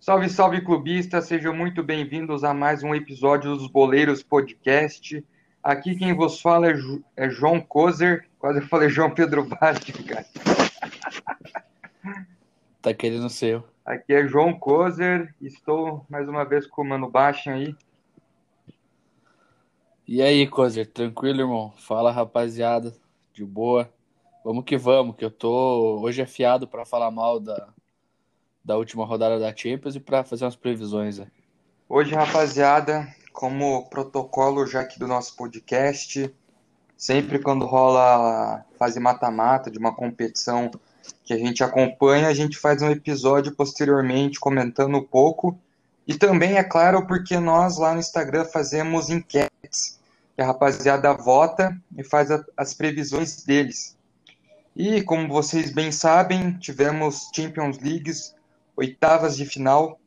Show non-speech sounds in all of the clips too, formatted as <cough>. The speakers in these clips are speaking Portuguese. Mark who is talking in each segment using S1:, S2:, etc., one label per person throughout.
S1: Salve, salve clubistas, sejam muito bem-vindos a mais um episódio dos Boleiros Podcast. Aqui quem vos fala é, é João Kozer, quase eu falei João Pedro Basti, cara.
S2: Tá querendo ser.
S1: Aqui é João Kozer, estou mais uma vez com o Mano Baixo aí.
S2: E aí, Kozer, tranquilo, irmão? Fala, rapaziada, de boa. Vamos que vamos, que eu tô hoje afiado para falar mal da, da última rodada da Champions e para fazer umas previsões. Né?
S1: Hoje, rapaziada, como protocolo já aqui do nosso podcast, sempre quando rola fase mata-mata de uma competição que a gente acompanha, a gente faz um episódio posteriormente comentando um pouco. E também, é claro, porque nós lá no Instagram fazemos enquetes, que a rapaziada vota e faz a, as previsões deles. E como vocês bem sabem, tivemos Champions Leagues oitavas de final.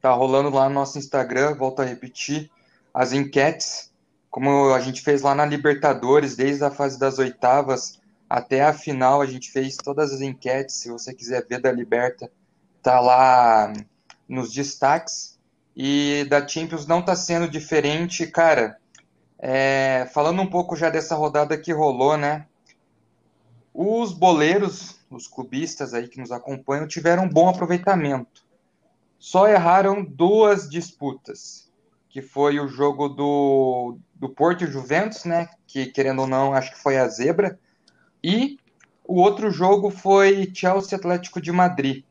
S1: Tá rolando lá no nosso Instagram, volto a repetir, as enquetes, como a gente fez lá na Libertadores, desde a fase das oitavas até a final, a gente fez todas as enquetes. Se você quiser ver da Liberta, tá lá nos destaques. E da Champions não tá sendo diferente, cara. É, falando um pouco já dessa rodada que rolou, né? Os boleiros os clubistas aí que nos acompanham, tiveram um bom aproveitamento. Só erraram duas disputas, que foi o jogo do, do Porto e Juventus, né? Que querendo ou não, acho que foi a zebra. E o outro jogo foi Chelsea Atlético de Madrid.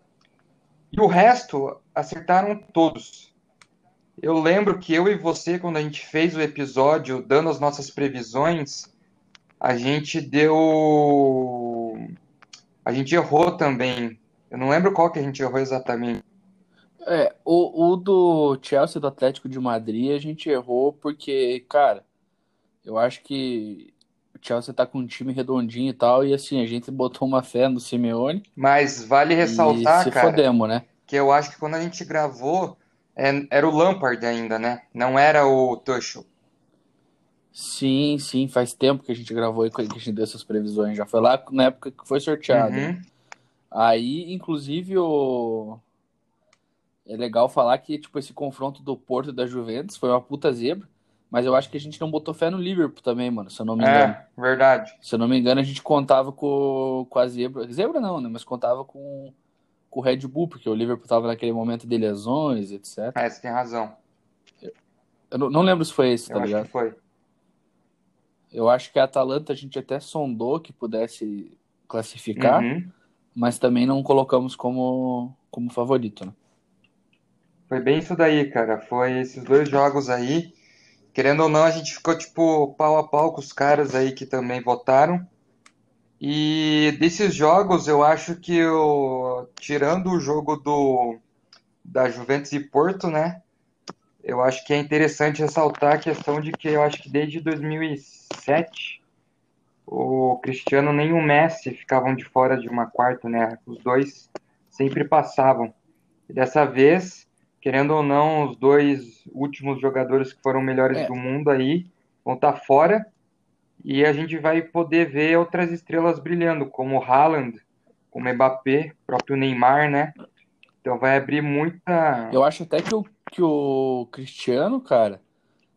S1: E o resto acertaram todos. Eu lembro que eu e você, quando a gente fez o episódio dando as nossas previsões, a gente deu a gente errou também. Eu não lembro qual que a gente errou exatamente.
S2: É, o, o do Chelsea do Atlético de Madrid a gente errou porque, cara, eu acho que o Chelsea tá com um time redondinho e tal, e assim, a gente botou uma fé no Simeone.
S1: Mas vale ressaltar,
S2: se
S1: cara,
S2: fodemos, né?
S1: que eu acho que quando a gente gravou, era o Lampard ainda, né? Não era o Tuchel.
S2: Sim, sim, faz tempo que a gente gravou e que a gente deu essas previsões. Já foi lá na época que foi sorteado.
S1: Uhum.
S2: Aí, inclusive, o... é legal falar que tipo, esse confronto do Porto e da Juventus foi uma puta zebra. Mas eu acho que a gente não botou fé no Liverpool também, mano, se eu não me engano.
S1: É, verdade.
S2: Se eu não me engano, a gente contava com, com a zebra. Zebra não, né? Mas contava com, com o Red Bull, porque o Liverpool tava naquele momento de lesões, etc.
S1: É, você tem razão.
S2: Eu não, não lembro se foi esse, tá
S1: eu acho
S2: ligado?
S1: que foi.
S2: Eu acho que a Atalanta a gente até sondou que pudesse classificar,
S1: Uhum.
S2: mas também não colocamos como, como favorito, né?
S1: Foi bem isso daí, cara. Foi esses dois jogos aí. Querendo ou não, a gente ficou tipo pau a pau com os caras aí que também votaram. E desses jogos, eu acho que o, tirando o jogo do da Juventus e Porto, né? Eu acho que é interessante ressaltar a questão de que eu acho que desde 2007 o Cristiano nem o Messi ficavam de fora de uma quarta, né? Os dois sempre passavam. E dessa vez, querendo ou não, os dois últimos jogadores que foram melhores
S2: É.
S1: do mundo aí vão estar fora. E a gente vai poder ver outras estrelas brilhando, como o Haaland, como o Mbappé, próprio Neymar, né? Então vai abrir muita.
S2: Eu acho até que o, que o Cristiano, cara,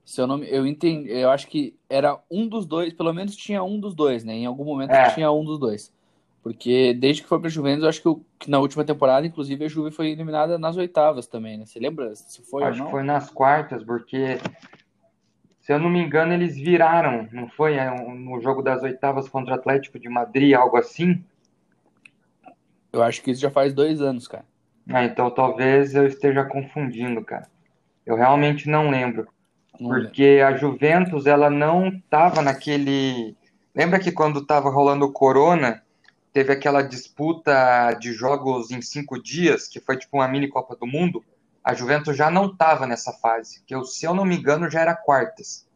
S2: se eu não me- eu entendi, eu acho que era um dos dois, pelo menos tinha um dos dois, né? Em algum momento
S1: É.
S2: tinha um dos dois. Porque desde que foi pra Juventus, eu acho que, o- que na última temporada, inclusive, a Juve foi eliminada nas oitavas também, né? Você lembra se foi ou
S1: Acho
S2: não?
S1: que foi nas quartas, porque, se eu não me engano, eles viraram, não foi? É, No jogo das oitavas contra o Atlético de Madrid, algo assim?
S2: Eu acho que isso já faz dois anos, cara.
S1: Ah, então talvez eu esteja confundindo, cara. Eu realmente não lembro.
S2: Não lembro.
S1: Porque a Juventus, ela não estava naquele. Lembra que quando estava rolando o Corona, teve aquela disputa de jogos em cinco dias, que foi tipo uma mini Copa do Mundo? A Juventus já não estava nessa fase, que eu, se eu não me engano já era quartas.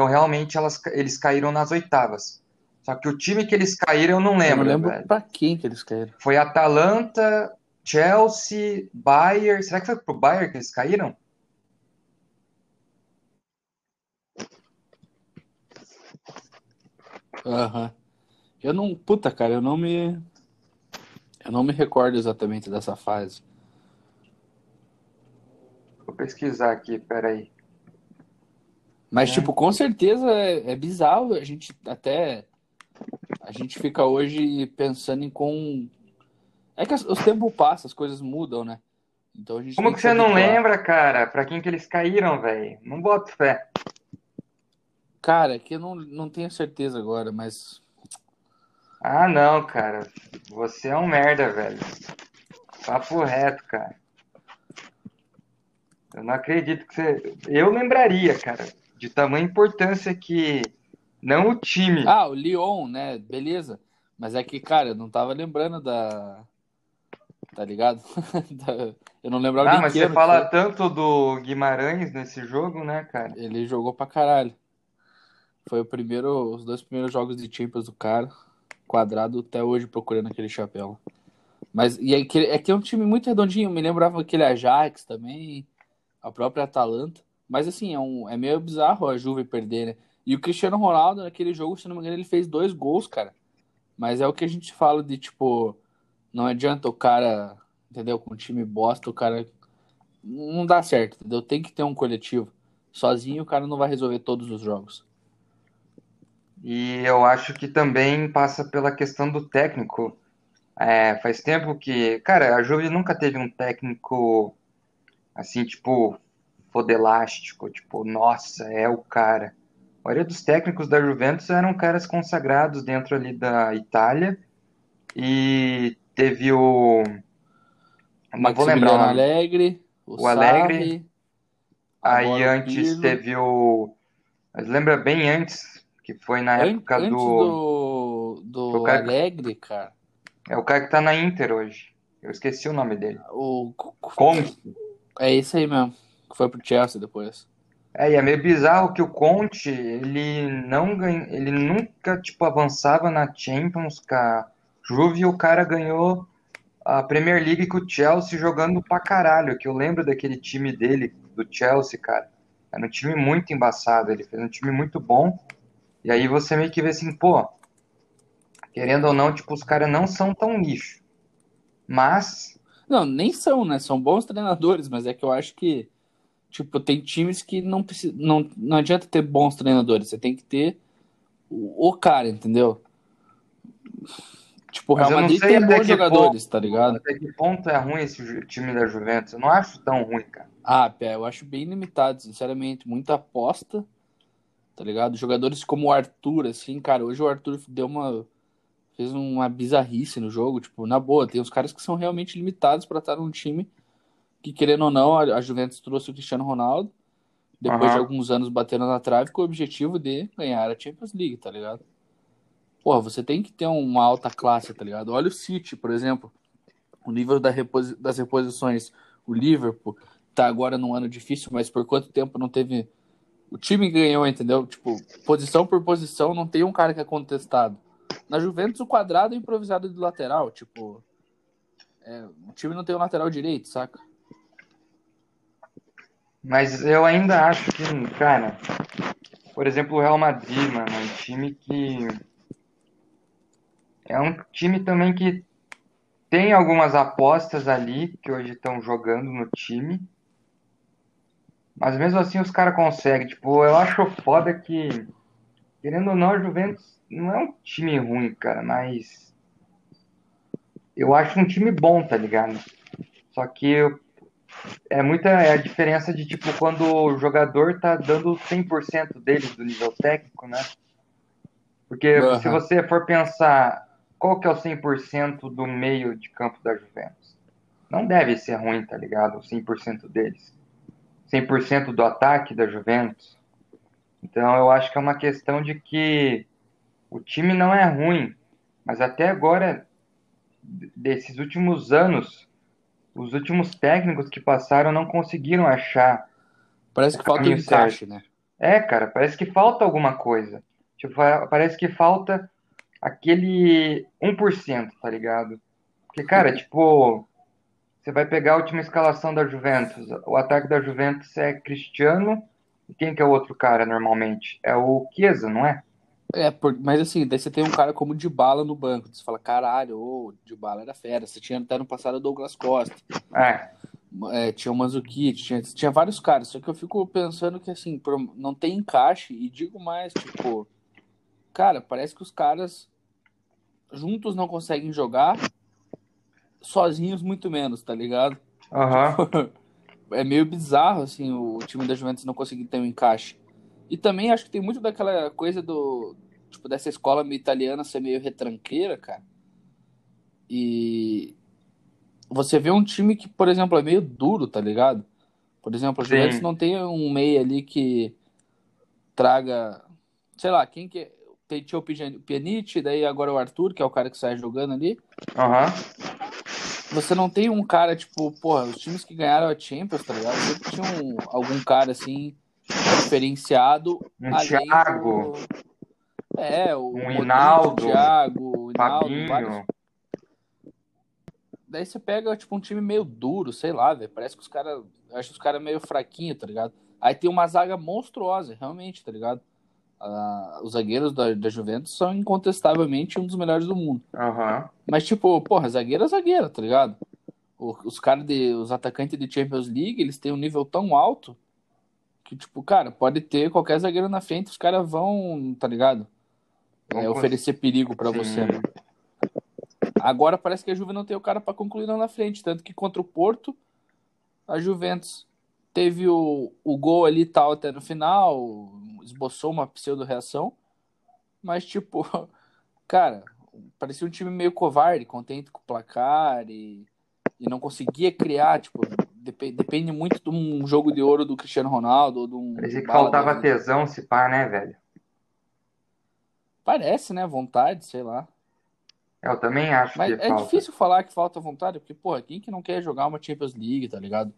S1: Então realmente elas, eles caíram nas oitavas. Só que o time que eles caíram eu não
S2: Eu não
S1: lembro,
S2: lembro
S1: velho.
S2: pra quem que eles caíram.
S1: Foi Atalanta, Chelsea, Bayern. Será que foi pro Bayern que eles caíram?
S2: Aham. Eu não. Puta, cara, eu não me. Eu não me recordo exatamente dessa fase.
S1: Vou pesquisar aqui, peraí.
S2: Mas,
S1: É.
S2: tipo, com certeza é, é bizarro. A gente até. A gente fica hoje pensando em com. É que os tempos passam, as coisas mudam, né? Então a gente
S1: Como que você não lembra, cara? Pra quem que eles caíram, velho? Não boto fé.
S2: Cara, é que eu não, não tenho certeza agora, mas.
S1: Ah, não, cara. Você é um merda, velho. Papo reto, cara. Eu não acredito que você. Eu lembraria, cara, de tamanha importância que. Não o time.
S2: Ah, o Lyon, né? Beleza. Mas é que, cara, eu não tava lembrando da. Tá ligado? <laughs> Eu não lembrava
S1: Ah, mas
S2: que
S1: você
S2: que
S1: fala
S2: foi.
S1: tanto do Guimarães nesse jogo, né, cara?
S2: Ele jogou pra caralho. Foi o primeiro, os dois primeiros jogos de Champions do cara. Quadrado até hoje procurando aquele chapéu. Mas e é que, é que é um time muito redondinho. Me lembrava aquele Ajax também, a própria Atalanta. Mas assim, é, um, é meio bizarro a Juve perder, né? E o Cristiano Ronaldo, naquele jogo, se não me engano, ele fez dois gols, cara. Mas é o que a gente fala de tipo, não adianta o cara, entendeu? Com um time bosta, o cara não dá certo, entendeu? Tem que ter um coletivo. Sozinho o cara não vai resolver todos os jogos.
S1: E eu acho que também passa pela questão do técnico. É, faz tempo que. Cara, a Juve nunca teve um técnico assim, tipo, fodelástico, tipo, nossa, é o cara. A maioria dos técnicos da Juventus eram caras consagrados dentro ali da Itália. E teve o. Não vou lembrar o.
S2: Alegre, o,
S1: O Alegre.
S2: Sarri,
S1: Aí antes teve o. Mas lembra bem antes, que foi na época
S2: antes
S1: do.
S2: do,
S1: do
S2: do
S1: cara-
S2: Alegre, cara,
S1: É o cara que tá na Inter hoje. Eu esqueci o nome dele.
S2: o
S1: Conte.
S2: é esse aí mesmo, que foi pro Chelsea depois.
S1: É, e é meio bizarro que o Conte, ele não ganha, ele nunca, tipo, avançava na Champions com a Juve e o cara ganhou a Premier League com o Chelsea jogando pra caralho, que eu lembro daquele time dele, do Chelsea, cara. Era um time muito embaçado, ele fez um time muito bom. E aí você meio que vê assim, pô, querendo ou não, tipo, os caras não são tão lixo. Mas,
S2: Não, nem são, né? São bons treinadores, mas é que eu acho que, tipo, tem times que não precisa, não, não adianta ter bons treinadores, você tem que ter o, o cara, entendeu? Tipo, o Real Madrid tem bons jogadores, tá ligado?
S1: até que ponto é ruim esse time da Juventus? Eu não acho tão ruim, cara.
S2: Ah, Pé, eu acho bem limitado, sinceramente. Muita aposta, tá ligado? Jogadores como o Arthur, assim, cara, hoje o Arthur deu uma. fez uma bizarrice no jogo, tipo, na boa, tem uns caras que são realmente limitados pra estar num time que, querendo ou não, a Juventus trouxe o Cristiano Ronaldo, depois de
S1: Aham.
S2: alguns anos batendo na trave, com o objetivo de ganhar a Champions League, tá ligado? Porra, você tem que ter uma alta classe, tá ligado? Olha o City, por exemplo, o nível da reposi- das reposições. O Liverpool tá agora num ano difícil, mas por quanto tempo não teve. O time ganhou, entendeu? Tipo, posição por posição, não tem um cara que é contestado. Na Juventus, o quadrado é improvisado de lateral, tipo. é, o time não tem o lateral direito, saca?
S1: Mas eu ainda acho que, cara, por exemplo, o Real Madrid, mano, é um time que. É um time também que tem algumas apostas ali que hoje estão jogando no time. Mas mesmo assim os caras conseguem. Tipo, eu acho foda que, querendo ou não, a Juventus não é um time ruim, cara, mas. Eu acho um time bom, tá ligado? Só que é muita é a diferença de tipo quando o jogador tá dando 100% dele do nível técnico, né? Porque
S2: Aham.
S1: se você for pensar qual que é o 100% do meio de campo da Juventus, não deve ser ruim, tá ligado? O 100% deles. 100% do ataque da Juventus. Então eu acho que é uma questão de que o time não é ruim, mas até agora desses últimos anos os últimos técnicos que passaram não conseguiram achar.
S2: Parece que falta um encaixe, né?
S1: É, cara, parece que falta alguma coisa. Tipo, parece que falta aquele 1%, tá ligado? Porque, cara, tipo, você vai pegar a última escalação da Juventus. O ataque da Juventus é Cristiano. E quem que é o outro cara normalmente? É o Chiesa, não é?
S2: É, por, mas assim, daí você tem um cara como o Dybala no banco. Você fala, caralho, o Dybala era fera. Você tinha até no passado o Douglas Costa.
S1: É.
S2: É, tinha o Manzukic, tinha, tinha vários caras. Só que eu fico pensando que, assim, não tem encaixe. E digo mais, tipo... Cara, parece que os caras juntos não conseguem jogar, sozinhos muito menos, tá ligado?
S1: Uhum. <laughs>
S2: é meio bizarro, assim, o time da Juventus não conseguir ter um encaixe. E também acho que tem muito daquela coisa do. Tipo, dessa escola italiana ser meio retranqueira, cara. E. Você vê um time que, por exemplo, é meio duro, tá ligado? Por exemplo, a Juventus não tem um meio ali que traga. Sei lá, quem que. Tem, tinha o Pjanic, daí agora o Arthur, que é o cara que sai jogando ali.
S1: Aham.
S2: Uhum você não tem um cara, tipo, porra, os times que ganharam a Champions, tá ligado? Sempre tinha um, algum cara assim, diferenciado.
S1: Um Thiago.
S2: Do... É, o
S1: um Hinaldo.
S2: O Thiago, o
S1: Hinaldo, vários...
S2: Daí você pega, tipo, um time meio duro, sei lá, velho. Parece que os caras. Acho os caras meio fraquinhos, tá ligado? Aí tem uma zaga monstruosa, realmente, tá ligado? Uh, os zagueiros da, da, Juventus são incontestavelmente um dos melhores do mundo.
S1: Uhum.
S2: Mas, tipo, porra, zagueiro é zagueiro, tá ligado? O, os caras de. Os atacantes de Champions League, eles têm um nível tão alto que, tipo, cara, pode ter qualquer zagueiro na frente, os caras vão, tá ligado? É, oferecer perigo para você. Né? Agora parece que a Juve não tem o cara para concluir lá na frente. Tanto que contra o Porto, a Juventus teve o, o gol ali tal até no final, esboçou uma pseudo-reação, mas, tipo, <laughs> cara, parecia um time meio covarde, contente com o placar e, e não conseguia criar, tipo, dep depende muito de um jogo de ouro do Cristiano Ronaldo ou de um...
S1: Parecia que faltava dele. tesão se pá, né, velho?
S2: Parece, né, vontade, sei lá.
S1: Eu também acho
S2: Mas
S1: que
S2: é
S1: falta.
S2: difícil falar que falta vontade, porque, porra, quem que não quer jogar uma Champions League, tá ligado?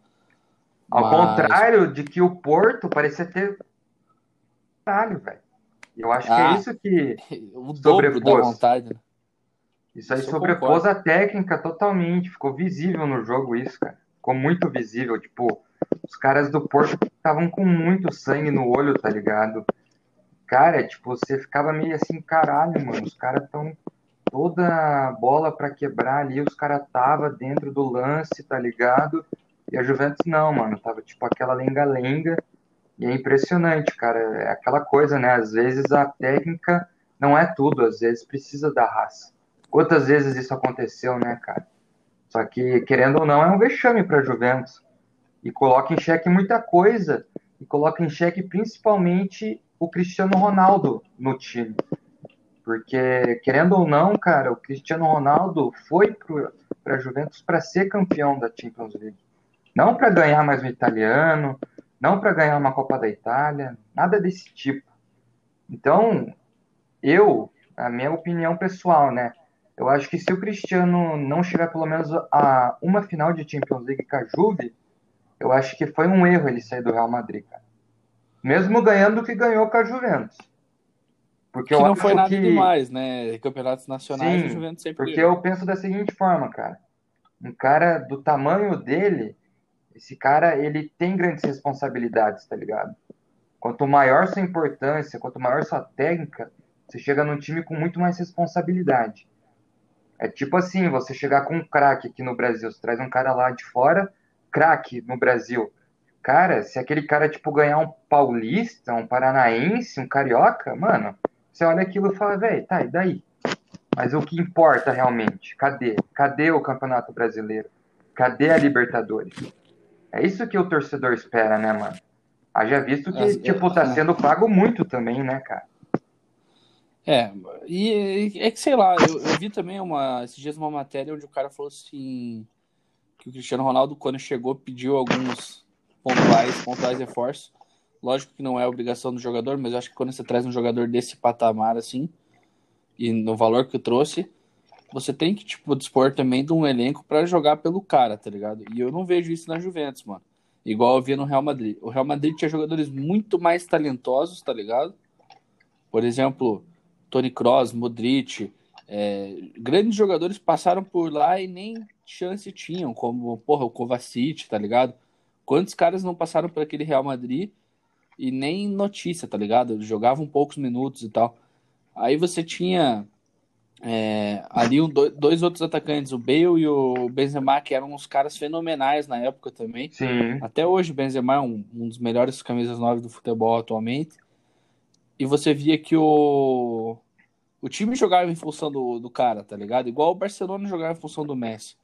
S1: Ao Mas... contrário de que o Porto parecia ter caralho, velho. Eu acho ah, que é ah, isso que <laughs>
S2: o sobrepôs. Da vontade. Né?
S1: Isso aí isso sobrepôs a técnica totalmente. Ficou visível no jogo isso, cara. Ficou muito visível. Tipo, os caras do Porto estavam com muito sangue no olho, tá ligado? Cara, tipo, você ficava meio assim, caralho, mano. Os caras tão toda bola para quebrar ali, os caras tava dentro do lance, tá ligado? E a Juventus não, mano. Tava tipo aquela lenga-lenga e é impressionante, cara. É aquela coisa, né? Às vezes a técnica não é tudo, às vezes precisa da raça. Quantas vezes isso aconteceu, né, cara? Só que, querendo ou não, é um vexame para a Juventus. E coloca em xeque muita coisa. E coloca em xeque principalmente o Cristiano Ronaldo no time. Porque, querendo ou não, cara, o Cristiano Ronaldo foi para a Juventus para ser campeão da Champions League. Não para ganhar mais um italiano, não para ganhar uma Copa da Itália, nada desse tipo. Então, eu, a minha opinião pessoal, né? Eu acho que se o Cristiano não chegar pelo menos a uma final de Champions League com a Juve, eu acho que foi um erro ele sair do Real Madrid, cara. Mesmo ganhando o que ganhou com a Juventus.
S2: Porque que não foi nada que... demais, né? Campeonatos nacionais, Sim, a Juventus sempre
S1: Porque eu penso da seguinte forma, cara. Um cara do tamanho dele, esse cara, ele tem grandes responsabilidades, tá ligado? Quanto maior sua importância, quanto maior sua técnica, você chega num time com muito mais responsabilidade. É tipo assim, você chegar com um craque aqui no Brasil, você traz um cara lá de fora, craque no Brasil. Cara, se aquele cara, tipo, ganhar um paulista, um paranaense, um carioca, mano, você olha aquilo e fala, velho, tá, e daí? Mas o que importa realmente? Cadê? Cadê o Campeonato Brasileiro? Cadê a Libertadores? É isso que o torcedor espera, né, mano? Haja visto que, é, tipo, tá sendo pago muito também, né, cara?
S2: É, e é que sei lá, eu, eu, vi também uma, esses dias uma matéria onde o cara falou assim que o Cristiano Ronaldo, quando chegou, pediu alguns pontuais, pontuais reforços. Lógico que não é obrigação do jogador, mas eu acho que quando você traz um jogador desse patamar assim, e no valor que eu trouxe, você tem que, tipo, dispor também de um elenco para jogar pelo cara, tá ligado? E eu não vejo isso na Juventus, mano. Igual eu via no Real Madrid. O Real Madrid tinha jogadores muito mais talentosos, tá ligado? Por exemplo, Tony Kroos, Modric, é, grandes jogadores passaram por lá e nem chance tinham, como, porra, o Kovacic, tá ligado? Quantos caras não passaram por aquele Real Madrid e nem notícia, tá ligado? Jogavam poucos minutos e tal. Aí você tinha é, ali um, dois outros atacantes, o Bale e o Benzema, que eram uns caras fenomenais na época também.
S1: Sim.
S2: Até hoje o Benzema é um, um dos melhores camisas nove do futebol atualmente. E você via que o, o time jogava em função do, do cara, tá ligado? Igual o Barcelona jogava em função do Messi.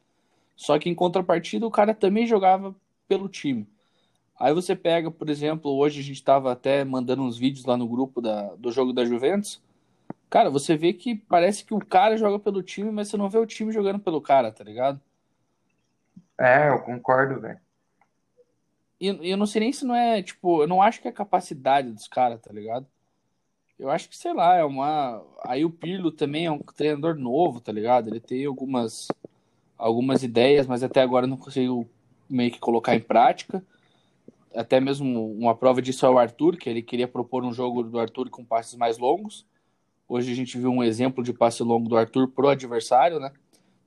S2: Só que em contrapartida o cara também jogava pelo time. Aí você pega, por exemplo, hoje a gente estava até mandando uns vídeos lá no grupo da, do jogo da Juventus. Cara, você vê que parece que o cara joga pelo time, mas você não vê o time jogando pelo cara, tá ligado?
S1: É, eu concordo, velho.
S2: E eu não sei nem se não é, tipo, eu não acho que é a capacidade dos caras, tá ligado? Eu acho que, sei lá, é uma. Aí o Pirlo também é um treinador novo, tá ligado? Ele tem algumas algumas ideias, mas até agora não consigo meio que colocar em prática. Até mesmo uma prova disso é o Arthur, que ele queria propor um jogo do Arthur com passes mais longos. Hoje a gente viu um exemplo de passe longo do Arthur pro adversário, né?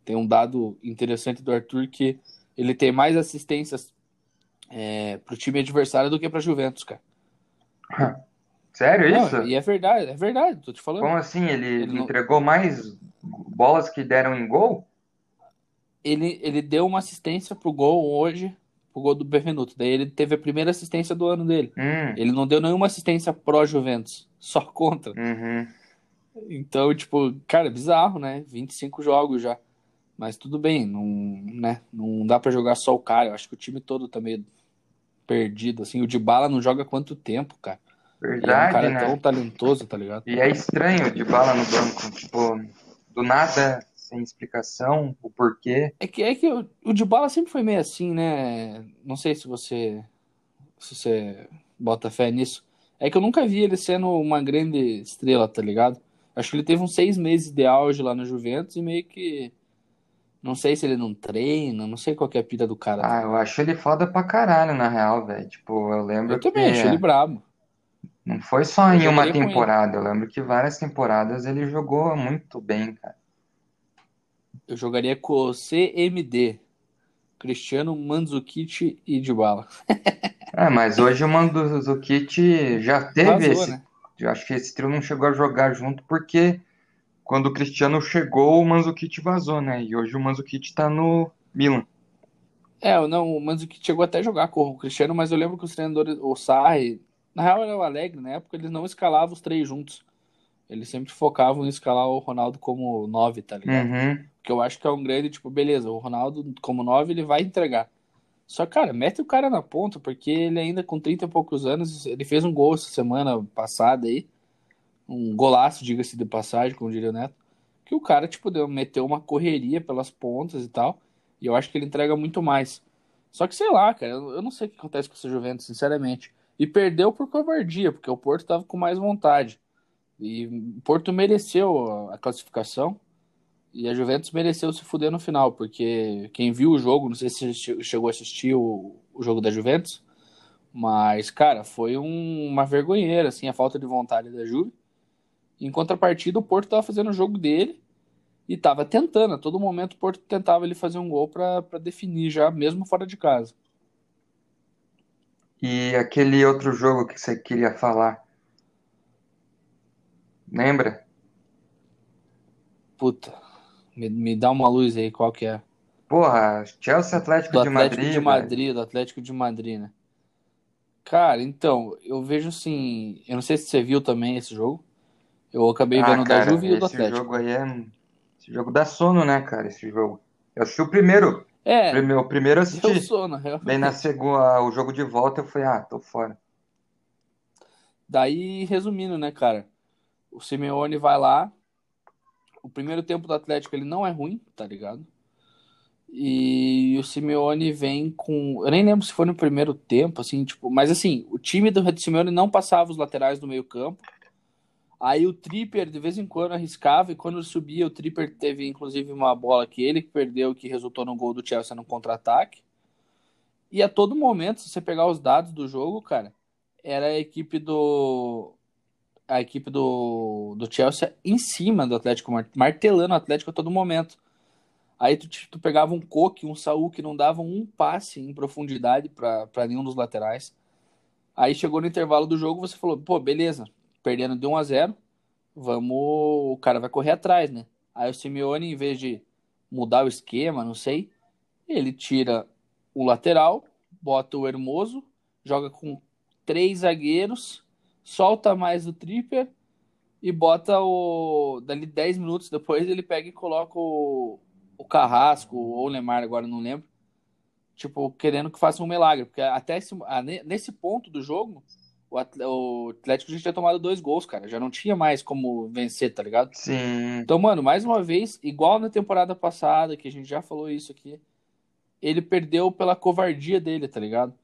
S2: Tem um dado interessante do Arthur que ele tem mais assistências é, pro time adversário do que pra Juventus, cara. <laughs>
S1: Sério isso?
S2: Não, e é verdade, é verdade, tô te falando.
S1: Como assim? Ele, ele entregou não... mais bolas que deram em gol?
S2: ele, ele deu uma assistência pro gol hoje, pro gol do Benvenuto. Daí ele teve a primeira assistência do ano dele.
S1: Hum.
S2: Ele não deu nenhuma assistência pró Juventus, <laughs> só contra.
S1: Uhum.
S2: Então, tipo, cara, bizarro, né? 25 jogos já. Mas tudo bem, não, né? não dá para jogar só o cara. Eu acho que o time todo tá meio perdido, assim. O Dybala não joga quanto tempo, cara.
S1: Verdade,
S2: e é um cara
S1: né?
S2: tão talentoso, tá ligado?
S1: E é estranho o Dybala no banco, tipo, do nada sem explicação, o porquê.
S2: É que, é que o, o Dybala sempre foi meio assim, né? Não sei se você, se você bota fé nisso. É que eu nunca vi ele sendo uma grande estrela, tá ligado? Acho que ele teve uns seis meses de auge lá no Juventus e meio que. Não sei se ele não treina, não sei qual é a pira do cara.
S1: Ah, eu acho ele foda pra caralho, na real, velho. Tipo, eu lembro
S2: eu que. Eu também acho ele brabo.
S1: Não foi só eu em uma temporada, eu lembro que várias temporadas ele jogou muito bem, cara.
S2: Eu jogaria com o CMD. Cristiano, Mandzukic e Dybala. <laughs>
S1: é, mas hoje o Mandzukic já teve Vazou, esse... Né? Eu acho que esse trio não chegou a jogar junto porque quando o Cristiano chegou, o Mandzukic vazou, né? E hoje o Mandzukic tá no Milan.
S2: É, não, o Mandzukic chegou até a jogar com o Cristiano, mas eu lembro que os treinadores, o Sarri, na real era o Alegre, na época eles não escalavam os três juntos. Eles sempre focavam em escalar o Ronaldo como 9, tá ligado?
S1: Uhum.
S2: Que eu acho que é um grande, tipo, beleza, o Ronaldo como 9 ele vai entregar. Só, cara, mete o cara na ponta, porque ele ainda com 30 e poucos anos, ele fez um gol essa semana passada aí. Um golaço, diga-se de passagem, como diria o Neto. Que o cara, tipo, deu, meteu uma correria pelas pontas e tal. E eu acho que ele entrega muito mais. Só que sei lá, cara, eu não sei o que acontece com esse Juventus, sinceramente. E perdeu por covardia, porque o Porto tava com mais vontade. E o Porto mereceu a classificação e a Juventus mereceu se fuder no final, porque quem viu o jogo, não sei se chegou a assistir o, o jogo da Juventus, mas, cara, foi um, uma vergonheira, assim, a falta de vontade da Juve. Em contrapartida, o Porto estava fazendo o jogo dele e estava tentando. A todo momento o Porto tentava ele fazer um gol para definir já, mesmo fora de casa.
S1: E aquele outro jogo que você queria falar? Lembra?
S2: Puta, me, me dá uma luz aí, qual que é?
S1: Porra, Chelsea Atlético,
S2: do
S1: de
S2: Atlético
S1: Madrid.
S2: de Madrid, do Atlético de Madrid, né? Cara, então, eu vejo assim. Eu não sei se você viu também esse jogo. Eu acabei
S1: ah,
S2: vendo
S1: cara,
S2: da Juve e do
S1: esse
S2: Atlético.
S1: jogo aí é. Esse jogo dá sono, né, cara? Esse jogo. Eu assisti o primeiro.
S2: É.
S1: O primeiro eu assisti.
S2: Deu sono, realmente.
S1: Daí na segunda, o jogo de volta eu falei, ah, tô fora.
S2: Daí, resumindo, né, cara? O Simeone vai lá. O primeiro tempo do Atlético ele não é ruim, tá ligado? E o Simeone vem com. Eu nem lembro se foi no primeiro tempo, assim, tipo. Mas assim, o time do Simeone não passava os laterais do meio-campo. Aí o Tripper de vez em quando arriscava, e quando subia, o Tripper teve inclusive uma bola que ele perdeu, que resultou no gol do Chelsea no contra-ataque. E a todo momento, se você pegar os dados do jogo, cara, era a equipe do a equipe do, do Chelsea em cima do Atlético, martelando o Atlético a todo momento. Aí tu, tu pegava um Coque, um Saul que não davam um passe em profundidade para nenhum dos laterais. Aí chegou no intervalo do jogo, você falou, pô, beleza, perdendo de 1 a 0 vamos. O cara vai correr atrás, né? Aí o Simeone, em vez de mudar o esquema, não sei, ele tira o lateral, bota o Hermoso, joga com três zagueiros, solta mais o Tripper e bota o. Dali 10 minutos depois ele pega e coloca o, o Carrasco ou o Lemar, agora não lembro. Tipo, querendo que faça um milagre. Porque até esse, nesse ponto do jogo, o Atlético já tinha tomado dois gols, cara. Já não tinha mais como vencer, tá ligado?
S1: Sim.
S2: Então, mano, mais uma vez, igual na temporada passada, que a gente já falou isso aqui, ele perdeu pela covardia dele, tá ligado?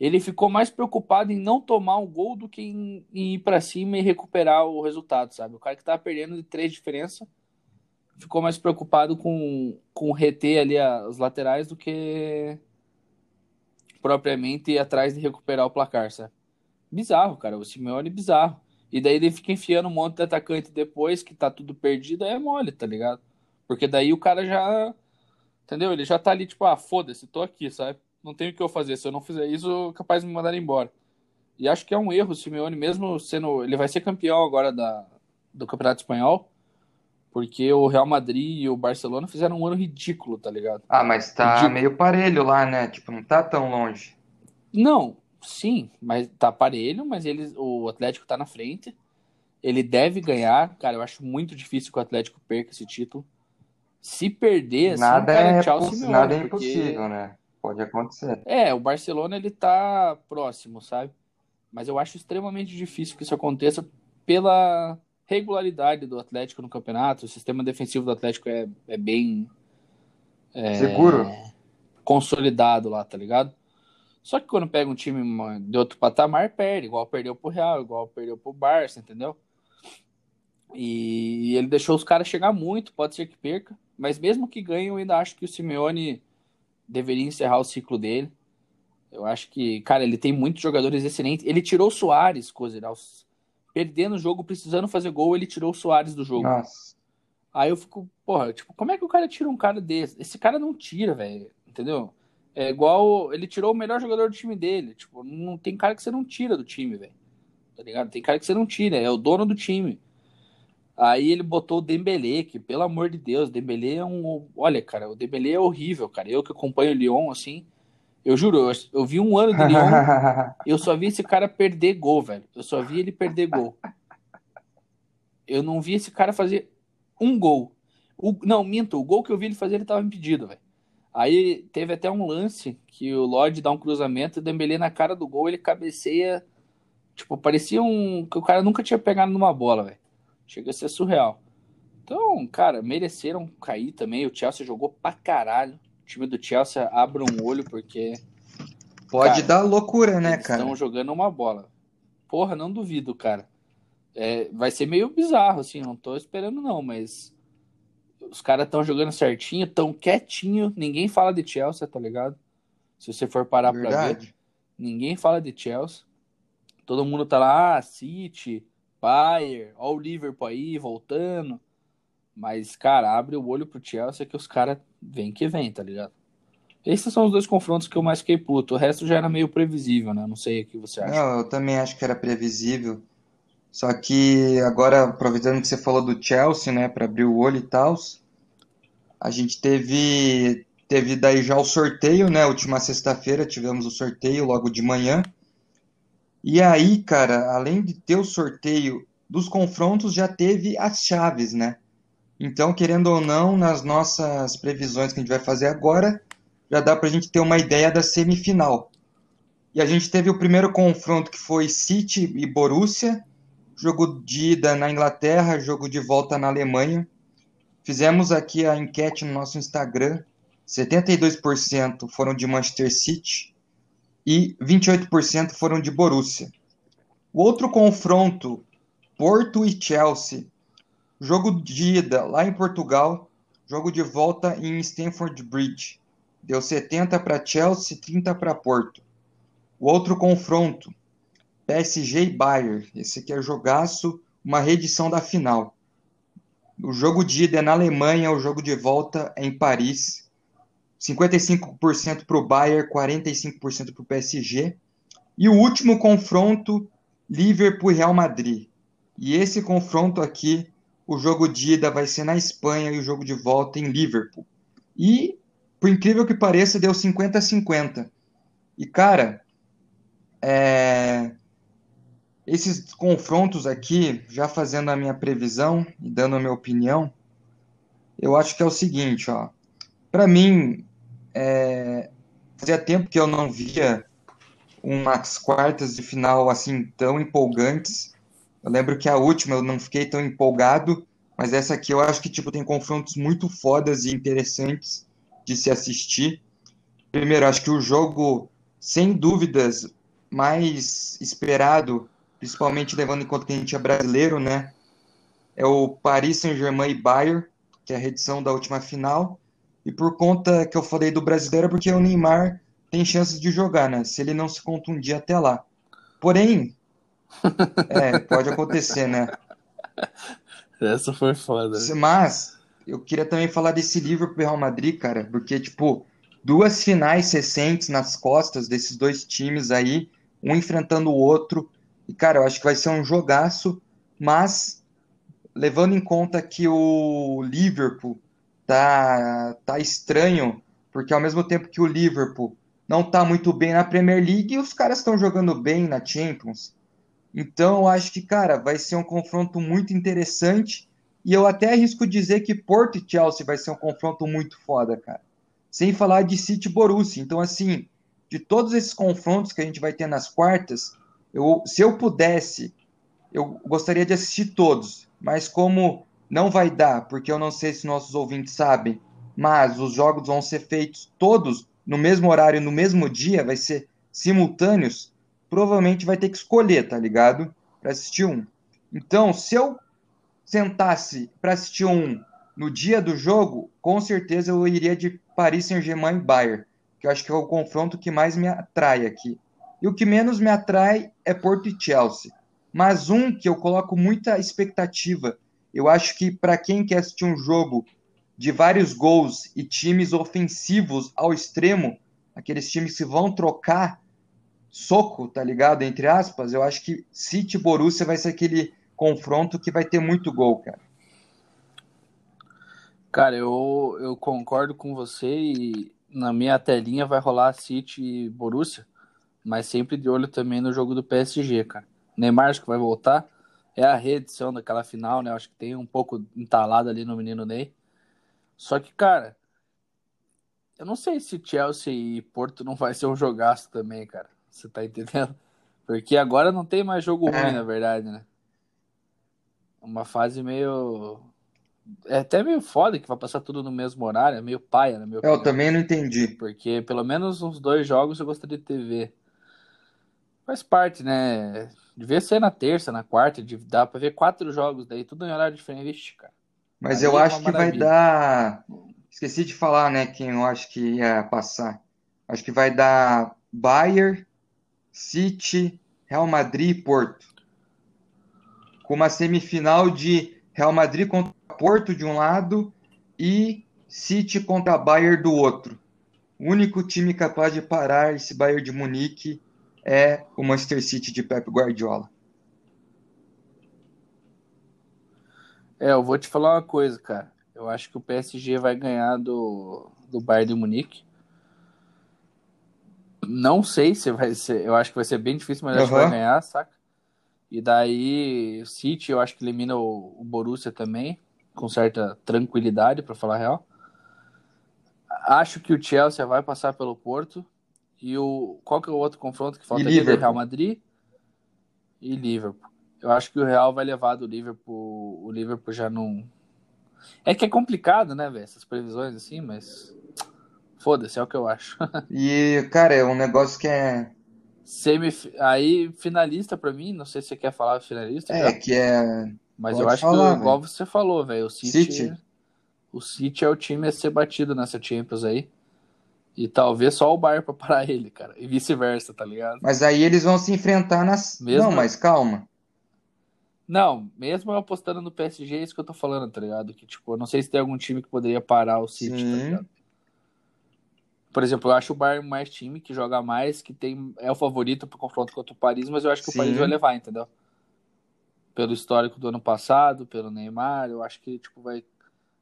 S2: Ele ficou mais preocupado em não tomar um gol do que em, em ir para cima e recuperar o resultado, sabe? O cara que tava perdendo de três diferença ficou mais preocupado com, com reter ali as laterais do que propriamente ir atrás de recuperar o placar, sabe? Bizarro, cara. O Simeone é bizarro. E daí ele fica enfiando um monte de atacante depois que tá tudo perdido, aí é mole, tá ligado? Porque daí o cara já. Entendeu? Ele já tá ali, tipo, ah, foda-se, tô aqui, sabe? Não tem o que eu fazer. Se eu não fizer isso, capaz de me mandar embora. E acho que é um erro o Simeone, mesmo sendo. Ele vai ser campeão agora da, do Campeonato Espanhol. Porque o Real Madrid e o Barcelona fizeram um ano ridículo, tá ligado?
S1: Ah, mas tá ridículo. meio parelho lá, né? Tipo, não tá tão longe.
S2: Não, sim, mas tá parelho, mas eles, o Atlético tá na frente. Ele deve ganhar. Cara, eu acho muito difícil que o Atlético perca esse título. Se perder, assim,
S1: nada cara,
S2: é
S1: tchau, Simeone, Nada é porque... impossível, né? Pode acontecer.
S2: É, o Barcelona ele tá próximo, sabe? Mas eu acho extremamente difícil que isso aconteça pela regularidade do Atlético no campeonato. O sistema defensivo do Atlético é, é bem.
S1: É, Seguro?
S2: Consolidado lá, tá ligado? Só que quando pega um time de outro patamar, perde. Igual perdeu pro Real, igual perdeu pro Barça, entendeu? E ele deixou os caras chegar muito, pode ser que perca. Mas mesmo que ganhe, eu ainda acho que o Simeone deveria encerrar o ciclo dele. Eu acho que, cara, ele tem muitos jogadores excelentes. Ele tirou o Soares, Cozeral perdendo o jogo, precisando fazer gol, ele tirou o Soares do jogo.
S1: Nossa.
S2: Aí eu fico, porra, tipo, como é que o cara tira um cara desse? Esse cara não tira, velho, entendeu? É igual, ele tirou o melhor jogador do time dele, tipo, não tem cara que você não tira do time, velho. Tá ligado? Tem cara que você não tira, é o dono do time. Aí ele botou o Dembélé, que pelo amor de Deus, Dembélé é um, olha, cara, o Dembélé é horrível, cara. Eu que acompanho o Lyon assim, eu juro, eu, eu vi um ano de Lyon, <laughs> eu só vi esse cara perder gol, velho. Eu só vi ele perder gol. Eu não vi esse cara fazer um gol. O, não, minto, o gol que eu vi ele fazer, ele tava impedido, velho. Aí teve até um lance que o Lodge dá um cruzamento, o Dembélé na cara do gol, ele cabeceia, tipo, parecia um que o cara nunca tinha pegado numa bola, velho. Chega a ser surreal. Então, cara, mereceram cair também. O Chelsea jogou pra caralho time do Chelsea abra um olho, porque.
S1: Pode cara, dar loucura, né, cara?
S2: Estão jogando uma bola. Porra, não duvido, cara. É, vai ser meio bizarro, assim, não tô esperando, não, mas. Os caras estão jogando certinho, tão quietinho, ninguém fala de Chelsea, tá ligado? Se você for parar Verdade. pra ver, ninguém fala de Chelsea. Todo mundo tá lá, ah, City, Bayern, ó o Liverpool aí, voltando. Mas, cara, abre o olho pro Chelsea que os caras vem que vem, tá ligado? Esses são os dois confrontos que eu mais fiquei puto. O resto já era meio previsível, né? Não sei o que você acha.
S1: Não, eu também acho que era previsível. Só que agora, aproveitando que você falou do Chelsea, né, para abrir o olho e tal, a gente teve teve daí já o sorteio, né? Última sexta-feira tivemos o sorteio logo de manhã. E aí, cara, além de ter o sorteio dos confrontos, já teve as chaves, né? Então, querendo ou não, nas nossas previsões que a gente vai fazer agora, já dá para a gente ter uma ideia da semifinal. E a gente teve o primeiro confronto que foi City e Borussia, jogo de ida na Inglaterra, jogo de volta na Alemanha. Fizemos aqui a enquete no nosso Instagram. 72% foram de Manchester City e 28% foram de Borussia. O outro confronto, Porto e Chelsea, Jogo de ida lá em Portugal, jogo de volta em Stamford Bridge. Deu 70 para Chelsea, 30 para Porto. O outro confronto, PSG e Bayern. Esse aqui é jogaço, uma reedição da final. O jogo de ida é na Alemanha, o jogo de volta é em Paris. 55% para o Bayern, 45% para o PSG. E o último confronto, Liverpool e Real Madrid. E esse confronto aqui, o jogo de ida vai ser na Espanha e o jogo de volta em Liverpool. E, por incrível que pareça, deu 50 a 50. E, cara, é... esses confrontos aqui, já fazendo a minha previsão e dando a minha opinião, eu acho que é o seguinte, ó. Para mim, é... fazia tempo que eu não via umas quartas de final assim tão empolgantes. Eu lembro que a última eu não fiquei tão empolgado, mas essa aqui eu acho que tipo tem confrontos muito fodas e interessantes de se assistir. Primeiro, acho que o jogo sem dúvidas mais esperado, principalmente levando em conta que a gente é brasileiro, né? É o Paris Saint-Germain e Bayern, que é a redição da última final. E por conta que eu falei do brasileiro, é porque o Neymar tem chances de jogar, né? Se ele não se contundir até lá. Porém, <laughs> é, pode acontecer, né?
S2: Essa foi foda.
S1: Mas, eu queria também falar desse Liverpool e Real Madrid, cara, porque, tipo, duas finais recentes nas costas desses dois times aí, um enfrentando o outro. E, cara, eu acho que vai ser um jogaço, mas levando em conta que o Liverpool tá, tá estranho, porque ao mesmo tempo que o Liverpool não tá muito bem na Premier League, os caras estão jogando bem na Champions. Então, eu acho que, cara, vai ser um confronto muito interessante. E eu até arrisco dizer que Porto e Chelsea vai ser um confronto muito foda, cara sem falar de City Borussia. Então, assim, de todos esses confrontos que a gente vai ter nas quartas, eu, se eu pudesse, eu gostaria de assistir todos, mas como não vai dar, porque eu não sei se nossos ouvintes sabem, mas os jogos vão ser feitos todos no mesmo horário, no mesmo dia, vai ser simultâneos, provavelmente vai ter que escolher, tá ligado? Para assistir um. Então, se eu sentasse para assistir um no dia do jogo, com certeza eu iria de Paris Saint-Germain e Bayern, que eu acho que é o confronto que mais me atrai aqui. E o que menos me atrai é Porto e Chelsea. Mas um que eu coloco muita expectativa, eu acho que para quem quer assistir um jogo de vários gols e times ofensivos ao extremo, aqueles times que vão trocar soco, tá ligado? Entre aspas, eu acho que City Borussia vai ser aquele confronto que vai ter muito gol, cara.
S2: Cara, eu, eu concordo com você e na minha telinha vai rolar City e Borussia, mas sempre de olho também no jogo do PSG, cara. Neymar acho que vai voltar. É a reedição daquela final, né? Acho que tem um pouco entalado ali no menino Ney. Só que, cara, eu não sei se Chelsea e Porto não vai ser um jogaço também, cara. Você tá entendendo? Porque agora não tem mais jogo ruim, é. na verdade, né? Uma fase meio é até meio foda que vai passar tudo no mesmo horário, é meio paia, na
S1: minha opinião. Eu também não entendi.
S2: Porque pelo menos uns dois jogos eu gostaria de ter ver. Faz parte, né? Devia ser na terça, na quarta, de, dá pra ver quatro jogos daí, tudo em horário diferente, Vixe, cara.
S1: Mas Aí eu é acho que vai dar. Esqueci de falar, né, quem eu acho que ia passar. Acho que vai dar Bayern, City, Real Madrid e Porto. Com uma semifinal de Real Madrid contra Porto de um lado e City contra Bayern do outro. O único time capaz de parar esse Bayern de Munique é o Manchester City de Pep Guardiola.
S2: É, eu vou te falar uma coisa, cara. Eu acho que o PSG vai ganhar do, do Bayern de Munique. Não sei se vai ser. Eu acho que vai ser bem difícil, mas uhum. acho que vai ganhar, saca? E daí, o City, eu acho que elimina o, o Borussia também com certa tranquilidade, para falar a real. Acho que o Chelsea vai passar pelo Porto. E o qual que é o outro confronto que falta?
S1: Aqui?
S2: Real Madrid e Liverpool. Eu acho que o Real vai levar do Liverpool. O Liverpool já não. É que é complicado, né, velho? Essas previsões assim, mas. Foda-se, é o que eu acho. <laughs>
S1: e, cara, é um negócio que é.
S2: Semif... Aí, finalista para mim, não sei se você quer falar finalista.
S1: É, já. que é
S2: mas Pode eu acho falar, que, igual véio. você falou, velho, o City, City, O City é o time a ser batido nessa Champions aí. E talvez só o Bayern <laughs> pra parar ele, cara. E vice-versa, tá ligado?
S1: Mas aí eles vão se enfrentar nas. Mesmo... Não, mas calma.
S2: Não, mesmo eu apostando no PSG, é isso que eu tô falando, tá ligado? Que, tipo, eu não sei se tem algum time que poderia parar o City, tá Sim. tá ligado? Por exemplo, eu acho o Bayern mais time, que joga mais, que tem é o favorito pro confronto contra o Paris, mas eu acho que Sim. o Paris vai levar, entendeu? pelo histórico do ano passado, pelo Neymar, eu acho que tipo vai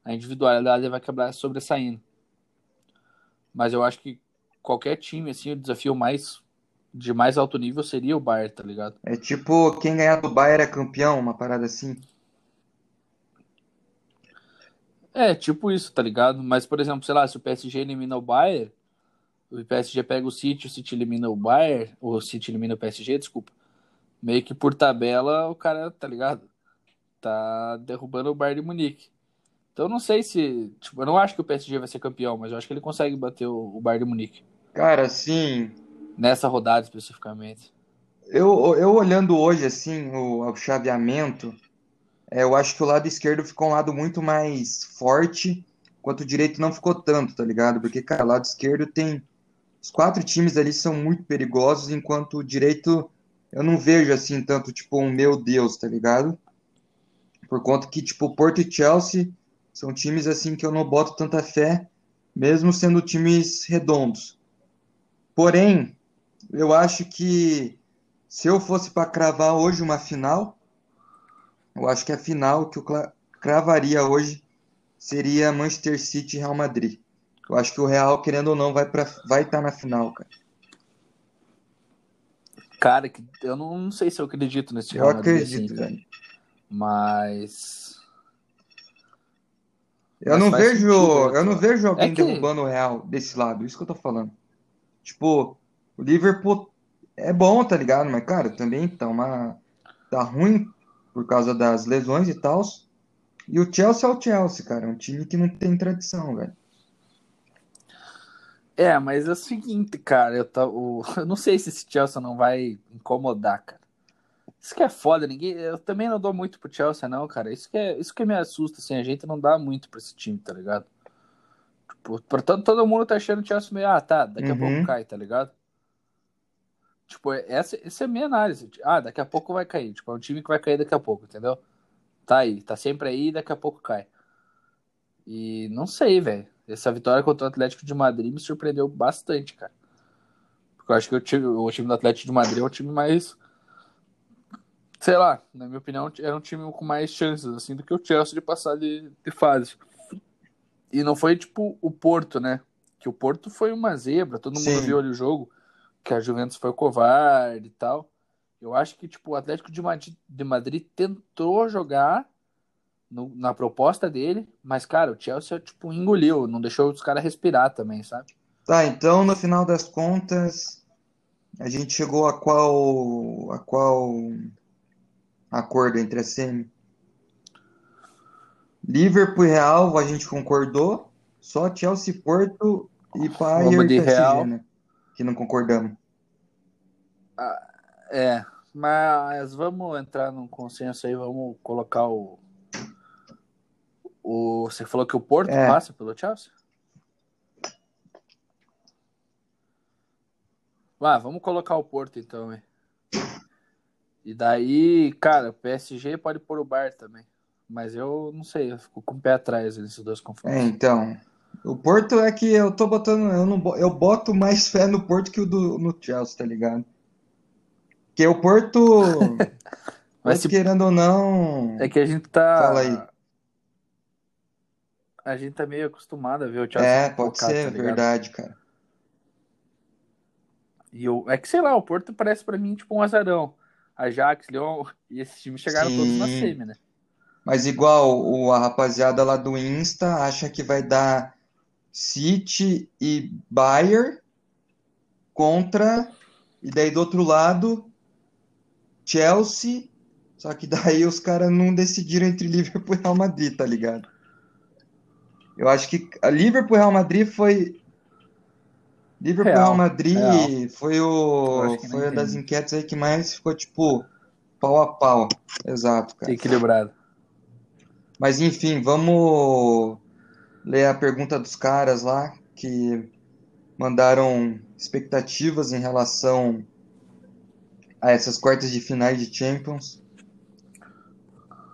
S2: a individualidade vai quebrar sobressaindo. Mas eu acho que qualquer time assim, o desafio mais de mais alto nível seria o Bayern, tá ligado?
S1: É tipo quem ganhar do Bayern é campeão, uma parada assim.
S2: É, tipo isso, tá ligado? Mas, por exemplo, sei lá, se o PSG elimina o Bayern, o PSG pega o City, o City elimina o Bayern, ou o City elimina o PSG, desculpa. Meio que por tabela o cara, tá ligado? Tá derrubando o Bayern de Munique. Então eu não sei se. Tipo, eu não acho que o PSG vai ser campeão, mas eu acho que ele consegue bater o, o Bayern de Munique.
S1: Cara, sim.
S2: Nessa rodada especificamente.
S1: Eu, eu olhando hoje, assim, o, o chaveamento, é, eu acho que o lado esquerdo ficou um lado muito mais forte, enquanto o direito não ficou tanto, tá ligado? Porque, cara, o lado esquerdo tem. Os quatro times ali são muito perigosos, enquanto o direito eu não vejo assim tanto, tipo, um meu Deus, tá ligado? Por conta que, tipo, Porto e Chelsea são times assim que eu não boto tanta fé, mesmo sendo times redondos. Porém, eu acho que se eu fosse para cravar hoje uma final, eu acho que a final que eu cravaria hoje seria Manchester City e Real Madrid. Eu acho que o Real, querendo ou não, vai para vai estar tá na final, cara.
S2: Cara, eu não, sei se eu acredito nesse
S1: Real Madrid. Eu acredito, assim, velho.
S2: Mas
S1: eu não vejo, sentido, eu não vejo alguém é que... derrubando o Real desse lado, isso que eu tô falando. Tipo, o Liverpool é bom, tá ligado? Mas cara, também tá uma tá ruim por causa das lesões e tal. E o Chelsea é o Chelsea, cara. É um time que não tem tradição, velho.
S2: É, mas é o seguinte, cara. Eu, tá, o, <laughs> eu não sei se esse Chelsea não vai incomodar, cara. Isso que é foda, ninguém. Eu também não dou muito pro Chelsea, não, cara. Isso que, é, isso que me assusta, assim, a gente não dá muito pra esse time, tá ligado? Tipo, portanto, todo mundo tá achando o Chelsea meio, ah, tá, daqui uhum. a pouco cai, tá ligado? Tipo, essa, essa é a minha análise. Ah, daqui a pouco vai cair. Tipo, é um time que vai cair daqui a pouco, entendeu? Tá aí, tá sempre aí daqui a pouco cai. E não sei, velho. Essa vitória contra o Atlético de Madrid me surpreendeu bastante, cara. Porque eu acho que o time, o time do Atlético de Madrid é o time mais. Sei lá, na minha opinião, era um time com mais chances, assim, do que o Chelsea de passar de, de fase. E não foi tipo o Porto, né? Que o Porto foi uma zebra, todo mundo Sim. viu ali o jogo que a Juventus foi covarde e tal. Eu acho que tipo, o Atlético de Madrid, de Madrid tentou jogar no, na proposta dele, mas, cara, o Chelsea tipo, engoliu, não deixou os caras respirar também, sabe?
S1: Tá, então no final das contas, a gente chegou a qual, a qual acordo entre a semi? Liverpool e Real, a gente concordou, só Chelsea, Porto e Bayern
S2: e PSG, Real. né?
S1: que não concordamos.
S2: Ah, é, mas vamos entrar num consenso aí, vamos colocar o. o você falou que o Porto é. passa pelo Chelsea? Ah, vamos colocar o Porto então, hein? E daí, cara, o PSG pode pôr o Bar também. Mas eu não sei, eu fico com o pé atrás nesses dois confrontos.
S1: É, então. O Porto é que eu tô botando. Eu, não, eu boto mais <laughs> fé no Porto que o do, no Chelsea, tá ligado? Porque o Porto. <laughs> Mas se... querendo ou não.
S2: É que a gente tá.
S1: Fala aí.
S2: A gente tá meio acostumado a ver o Chelsea.
S1: É, pode ser, tá verdade, cara.
S2: E eu, é que sei lá, o Porto parece para mim tipo um azarão. Ajax, Leão e esses times chegaram Sim. todos na semi, né?
S1: Mas igual o, a rapaziada lá do Insta acha que vai dar City e Bayern contra. E daí do outro lado, Chelsea. Só que daí os caras não decidiram entre Liverpool e Real Madrid, tá ligado? Eu acho que a Liverpool e Real Madrid foi. Liverpool Real Madrid Real. foi o. Foi uma das enquetes aí que mais ficou, tipo, pau a pau. Exato, cara.
S2: Equilibrado.
S1: Mas enfim, vamos ler a pergunta dos caras lá que mandaram expectativas em relação a essas quartas de finais de Champions.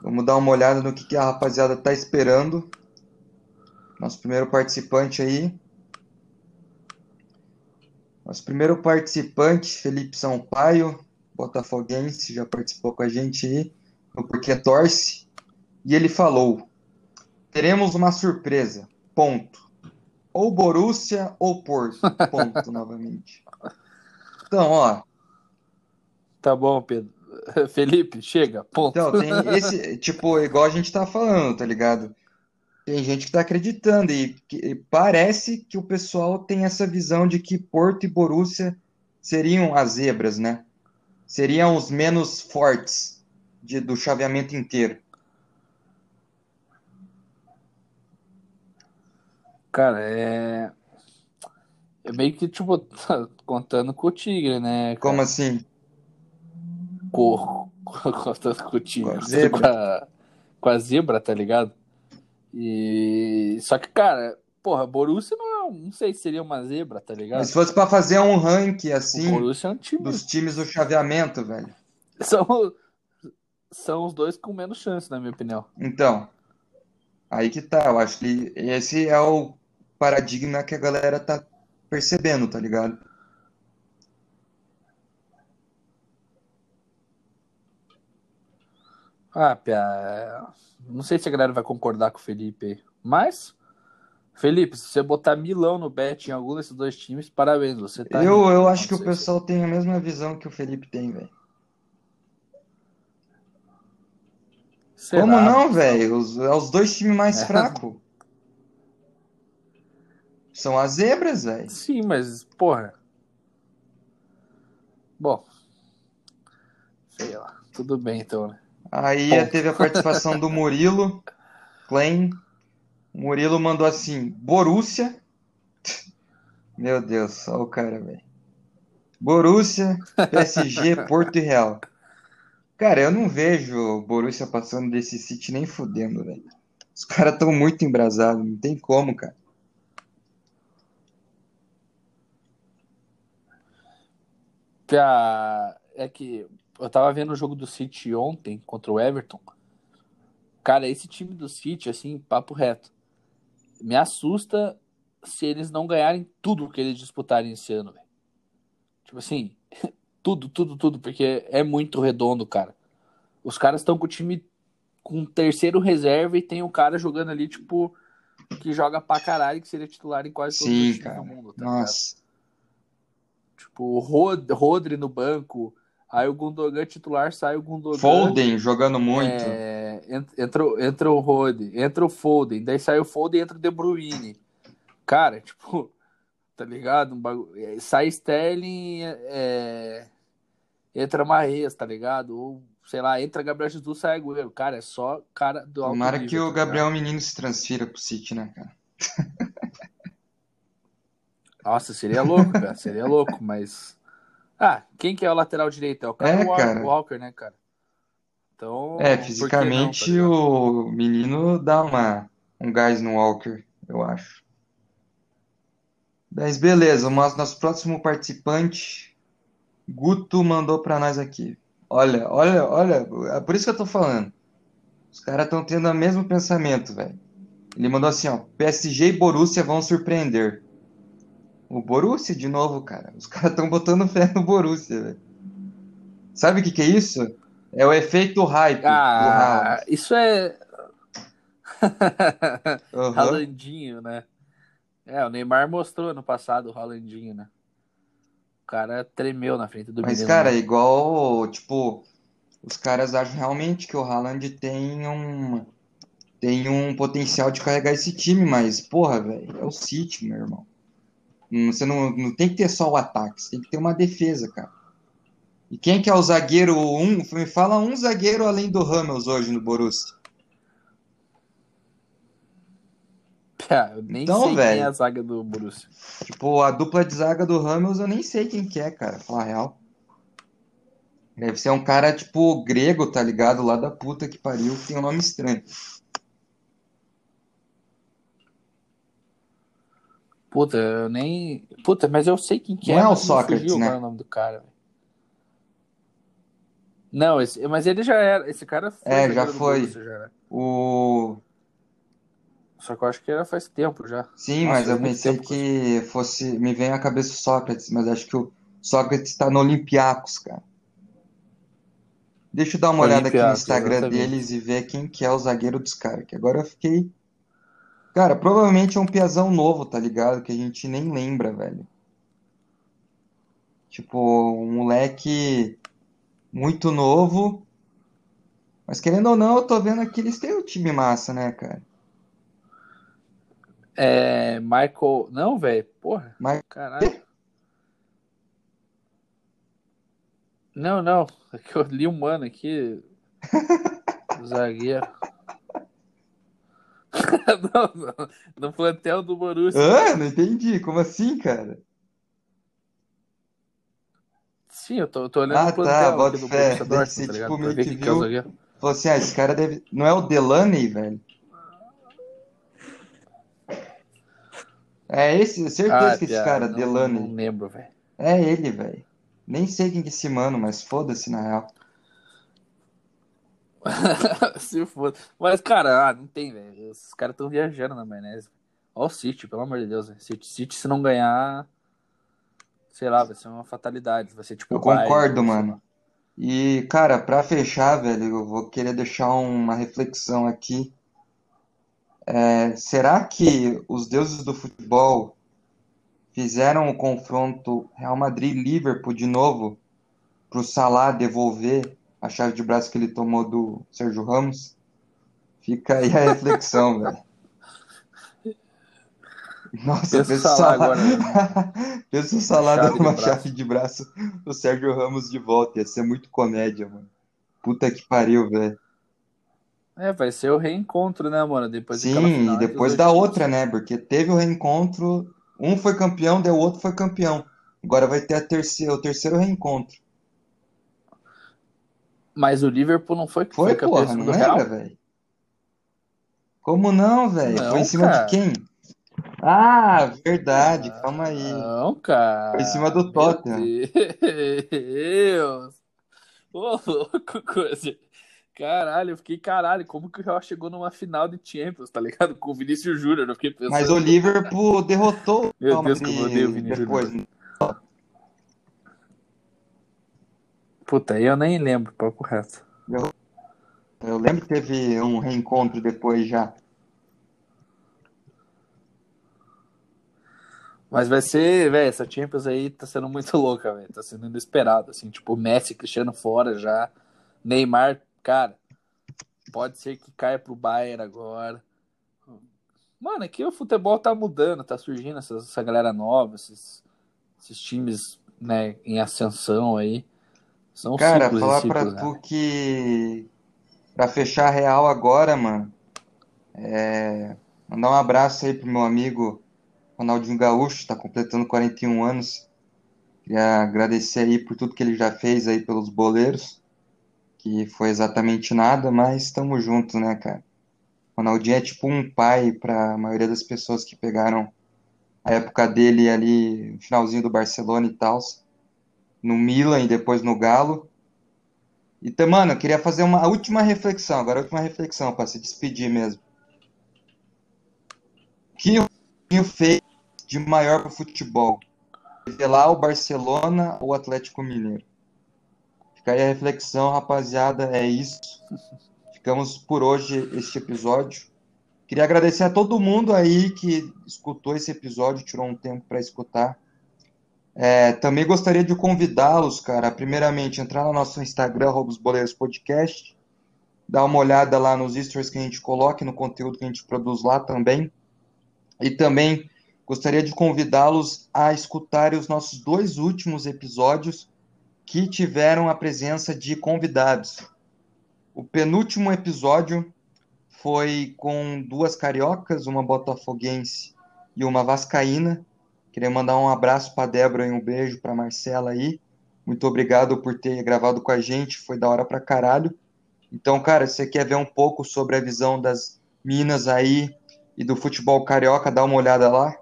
S1: Vamos dar uma olhada no que, que a rapaziada tá esperando. Nosso primeiro participante aí. Nosso primeiro participante, Felipe Sampaio, botafoguense, já participou com a gente aí. porque torce, e ele falou: teremos uma surpresa. Ponto. Ou Borussia ou Porto. Ponto <laughs> novamente. Então, ó.
S2: Tá bom, Pedro. <laughs> Felipe, chega, ponto.
S1: Então, tem esse, tipo, igual a gente tá falando, tá ligado? Tem gente que tá acreditando e, que, parece que o pessoal tem essa visão de que Porto e Borussia seriam as zebras, né? Seriam os menos fortes de, do chaveamento inteiro.
S2: Cara, é. É meio que, tipo, tá <laughs> contando com o Tigre, né? cara?
S1: Como assim?
S2: Com, <laughs> contando com o Tigre.
S1: Com a zebra.
S2: Com a, com a zebra, tá ligado? E. Só que, cara, porra, Borussia não, é- não sei se seria uma zebra, tá ligado?
S1: Mas se fosse pra fazer um ranking assim
S2: é um time.
S1: dos times do chaveamento, velho.
S2: São, são os dois com menos chance, na minha opinião.
S1: Então, aí que tá. Eu acho que esse é o paradigma que a galera tá percebendo, tá ligado?
S2: Ah, Pia, é, não sei se a galera vai concordar com o Felipe. Mas, Felipe, se você botar milão no bet em algum desses dois times, parabéns, você tá
S1: Eu, eu acho que o
S2: sei se-
S1: pessoal tem a mesma visão que o Felipe tem, velho. Como não, velho? Os, é os dois times mais
S2: É.
S1: fracos. São as zebras, velho.
S2: Sim, mas, porra. Bom, sei lá. Tudo bem, então, né?
S1: Aí
S2: Ponto.
S1: teve a participação do Murilo Klein. O Murilo mandou assim: Borussia. <laughs> Meu Deus, olha o cara, velho. Borussia, PSG, <laughs> Porto e Real. Cara, eu não vejo o Borussia passando desse City nem fudendo, velho. Os caras estão muito embrasados, não tem como, cara.
S2: Pia, é que eu tava vendo o jogo do City ontem contra o Everton. Cara, esse time do City, assim, papo reto, me assusta se eles não ganharem tudo que eles disputarem esse ano, velho. Tipo assim, <laughs> tudo, tudo, tudo, porque é muito redondo, cara. Os caras estão com o time com terceiro reserva e tem um cara jogando ali, tipo, que joga pra caralho, que seria titular em quase
S1: Sim,
S2: times
S1: cara.
S2: do mundo, tá?
S1: Nossa.
S2: Tipo, o Rod- Rodri no banco, aí o Gundogan titular, sai o Gundogan.
S1: Foden jogando muito.
S2: É, en- entra, o- entra o Rod, entra o Foden, daí sai o Foden e entra o De Bruyne. Cara, <laughs> tipo, tá ligado? Um bagu... é, Sai Sterling, é, entra Marrez, tá ligado? Ou, sei lá, entra Gabriel Jesus, sai Agüero. Cara, é só cara do alto
S1: Tomara
S2: nível,
S1: que
S2: tá
S1: o
S2: ligado?
S1: Gabriel Menino se transfira pro City, né, cara?
S2: Nossa, seria louco, cara, seria louco, mas... Ah, quem que é o lateral direito? É o Kyle
S1: É,
S2: Walker,
S1: cara.
S2: Walker, né, cara? Então,
S1: É,
S2: que não,
S1: fisicamente
S2: tá
S1: o menino dá uma, um gás no Walker, eu acho. Mas beleza, o nosso, próximo participante, Guto, mandou pra nós aqui. Olha, olha, olha, é por isso que eu tô falando. Os caras estão tendo o mesmo pensamento, velho. Ele mandou assim, ó, PSG e Borussia vão surpreender. O Borussia de novo, cara. Os <laughs> caras estão botando fé no Borussia, velho. Sabe o que que é isso? É o efeito hype
S2: Ah, isso é <laughs>
S1: Aham.
S2: Haalandinho, né? É, o Neymar mostrou no passado o Haalandinho, né? O cara tremeu na frente do
S1: Mas, cara, é
S2: né?
S1: igual, tipo, os caras acham realmente que o Haaland tem um, tem um potencial de carregar esse time, mas, porra, velho, é o City, meu irmão. Hum, Você não, não tem que ter só o ataque, você tem que ter uma defesa, cara. E quem que é o zagueiro um? Me fala um zagueiro além do Ramos hoje no Borussia.
S2: Pá, <laughs> eu nem
S1: Então,
S2: sei quem é
S1: velho.
S2: a zaga do Borussia.
S1: Tipo, a dupla de zaga do Ramos eu nem sei quem que é, cara, falar a real. Deve ser um cara, tipo, grego, tá ligado? Lá da puta que pariu, que tem um nome estranho.
S2: Puta, eu nem. Puta, mas eu sei quem que
S1: Não
S2: é,
S1: é o Sócrates, né?
S2: o nome do cara. Não, esse, mas ele já era. Esse cara foi
S1: É, já foi.
S2: Já, né?
S1: O...
S2: Só que eu acho que era faz tempo já.
S1: Sim,
S2: Nossa,
S1: mas eu pensei
S2: tempo que
S1: fosse. Me vem à cabeça o Sócrates, mas acho que o Sócrates tá no Olympiacos, cara. Deixa eu dar uma olhada aqui no Instagram
S2: exatamente.
S1: deles e ver quem que é o zagueiro dos caras. Que agora eu fiquei. Cara, provavelmente é um piazão novo, tá ligado? Que a gente nem lembra, velho. Tipo, um moleque muito novo. Mas querendo ou não, eu tô vendo que eles têm um time massa, né, cara?
S2: É, Michael. Não, velho. Porra.
S1: Mas
S2: Caralho. Não, não. É que eu li um mano aqui. <laughs> Zagueiro. <laughs> não, não. No plantel do Borussia.
S1: Hã? Não entendi. Como assim, cara?
S2: Sim, eu tô, eu tô olhando
S1: Ah,
S2: o
S1: tá,
S2: plantel
S1: bota
S2: aqui do
S1: fé.
S2: Borussia
S1: Deve
S2: Dortmund,
S1: ser
S2: tá
S1: tipo
S2: ligado? Pra
S1: meio que
S2: é
S1: viu. Falou assim, ah, esse cara deve. Não é o Delaney, velho? É esse, certeza
S2: Ah,
S1: que esse cara,
S2: não,
S1: Delaney.
S2: não lembro, velho.
S1: É ele, velho. Nem sei quem que é esse mano, mas foda-se na real. <laughs>
S2: Se for. Mas, cara, ah, não tem, velho. Esses caras estão viajando na maionese. Olha o City, pelo amor de Deus. velho. City, City, se não ganhar, sei lá, vai ser uma fatalidade. Vai ser tipo
S1: Eu
S2: Bayern,
S1: concordo, mano. E, cara, pra fechar, velho, eu vou querer deixar uma reflexão aqui. É, será que os deuses do futebol fizeram o confronto Real Madrid-Liverpool de novo pro Salah devolver a chave de braço que ele tomou do Sérgio Ramos? Fica aí a reflexão, velho. Nossa,
S2: Pensa o
S1: pensa o
S2: Salah
S1: Salah.
S2: agora, <laughs>
S1: Pensa o Salah
S2: chave de
S1: uma
S2: braço.
S1: chave de braço do Sérgio Ramos de volta. Ia ser muito comédia, mano. Puta que pariu, velho.
S2: É, vai ser o reencontro, né, mano? Depois
S1: Sim, e
S2: final os
S1: depois da outra, né? Porque teve o reencontro, um foi campeão, daí o outro foi campeão. Agora vai ter a terceira, o terceiro reencontro.
S2: Mas o Liverpool não foi,
S1: Foi,
S2: foi campeão
S1: porra, não era, velho? Como não, velho? Foi em cima de
S2: cara.
S1: quem? Ah, verdade, calma aí.
S2: Não,
S1: Foi em cima
S2: cara.
S1: do
S2: Meu
S1: Tottenham.
S2: Deus. Ô, louco, <laughs> coisa. Caralho, eu fiquei caralho. Como que o Real chegou numa final de Champions, tá ligado? Com o Vinícius Júnior. Eu fiquei
S1: Mas o
S2: pensando.
S1: Liverpool derrotou
S2: Meu Deus, como eu odeio o
S1: depois.
S2: Júnior. Puta, aí eu nem lembro, papo reto.
S1: Eu, eu lembro que teve um reencontro depois já.
S2: Mas vai ser, velho, essa Champions aí tá sendo muito <laughs> louca, velho. Tá sendo inesperado, assim. Tipo, Messi, Cristiano fora já. Neymar, cara, pode ser que caia pro Bayern agora. Mano, aqui o futebol tá mudando, tá surgindo essa, essa galera nova, esses, esses times, né, em ascensão aí. São
S1: Cara,
S2: ciclos
S1: falar pra
S2: ciclos, né?
S1: tu que pra fechar a real agora, mano, é, mandar um abraço aí pro meu amigo Ronaldinho Gaúcho, tá completando 41 anos. Queria agradecer aí por tudo que ele já fez aí pelos boleiros, que foi exatamente nada, mas estamos juntos, né, cara? Ronaldinho é tipo um pai pra maioria das pessoas que pegaram a época dele ali, no finalzinho do Barcelona e tal, no Milan e depois no Galo. Então, mano, eu queria fazer uma última reflexão, agora última reflexão, para se despedir mesmo. O que o Ronaldinho fez de maior pro futebol? Revelar o Barcelona ou o Atlético Mineiro? Fica aí a reflexão, rapaziada, é isso. Ficamos por hoje este episódio. Queria agradecer a todo mundo aí que escutou esse episódio, tirou um tempo para escutar. É, também gostaria de convidá-los, cara, primeiramente, entrar no nosso Instagram, arroba os Boleiros Podcast, dar uma olhada lá nos stories que a gente coloca, no conteúdo que a gente produz lá também. E também gostaria de convidá-los a escutarem os nossos dois últimos episódios que tiveram a presença de convidados. O penúltimo episódio foi com duas cariocas, uma botafoguense e uma vascaína. Queria mandar um abraço para Débora e um beijo para Marcela aí. Muito obrigado por ter gravado com a gente, foi da hora pra caralho. Então, cara, se você quer ver um pouco sobre a visão das minas aí e do futebol carioca, dá uma olhada lá.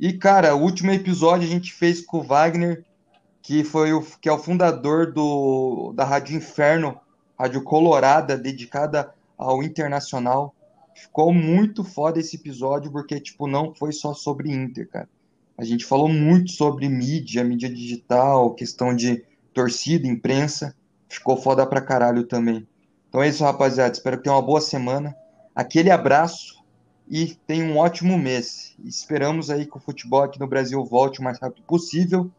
S1: E, cara, o último episódio a gente fez com o Wagner, que foi o que é o fundador do da Rádio Inferno, Rádio Colorada, dedicada ao internacional. Ficou muito foda esse episódio, porque, tipo, não foi só sobre Inter, cara. A gente falou muito sobre mídia, mídia digital, questão de torcida, imprensa. ficou foda pra caralho também. Então é isso, rapaziada. Espero que tenham uma boa semana. Aquele abraço e tenham um ótimo mês. Esperamos aí que o futebol aqui no Brasil volte o mais rápido possível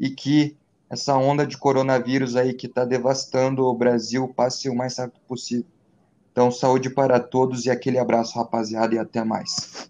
S1: e que essa onda de coronavírus aí que está devastando o Brasil passe o mais rápido possível. Então, saúde para todos e aquele abraço, rapaziada, e até mais.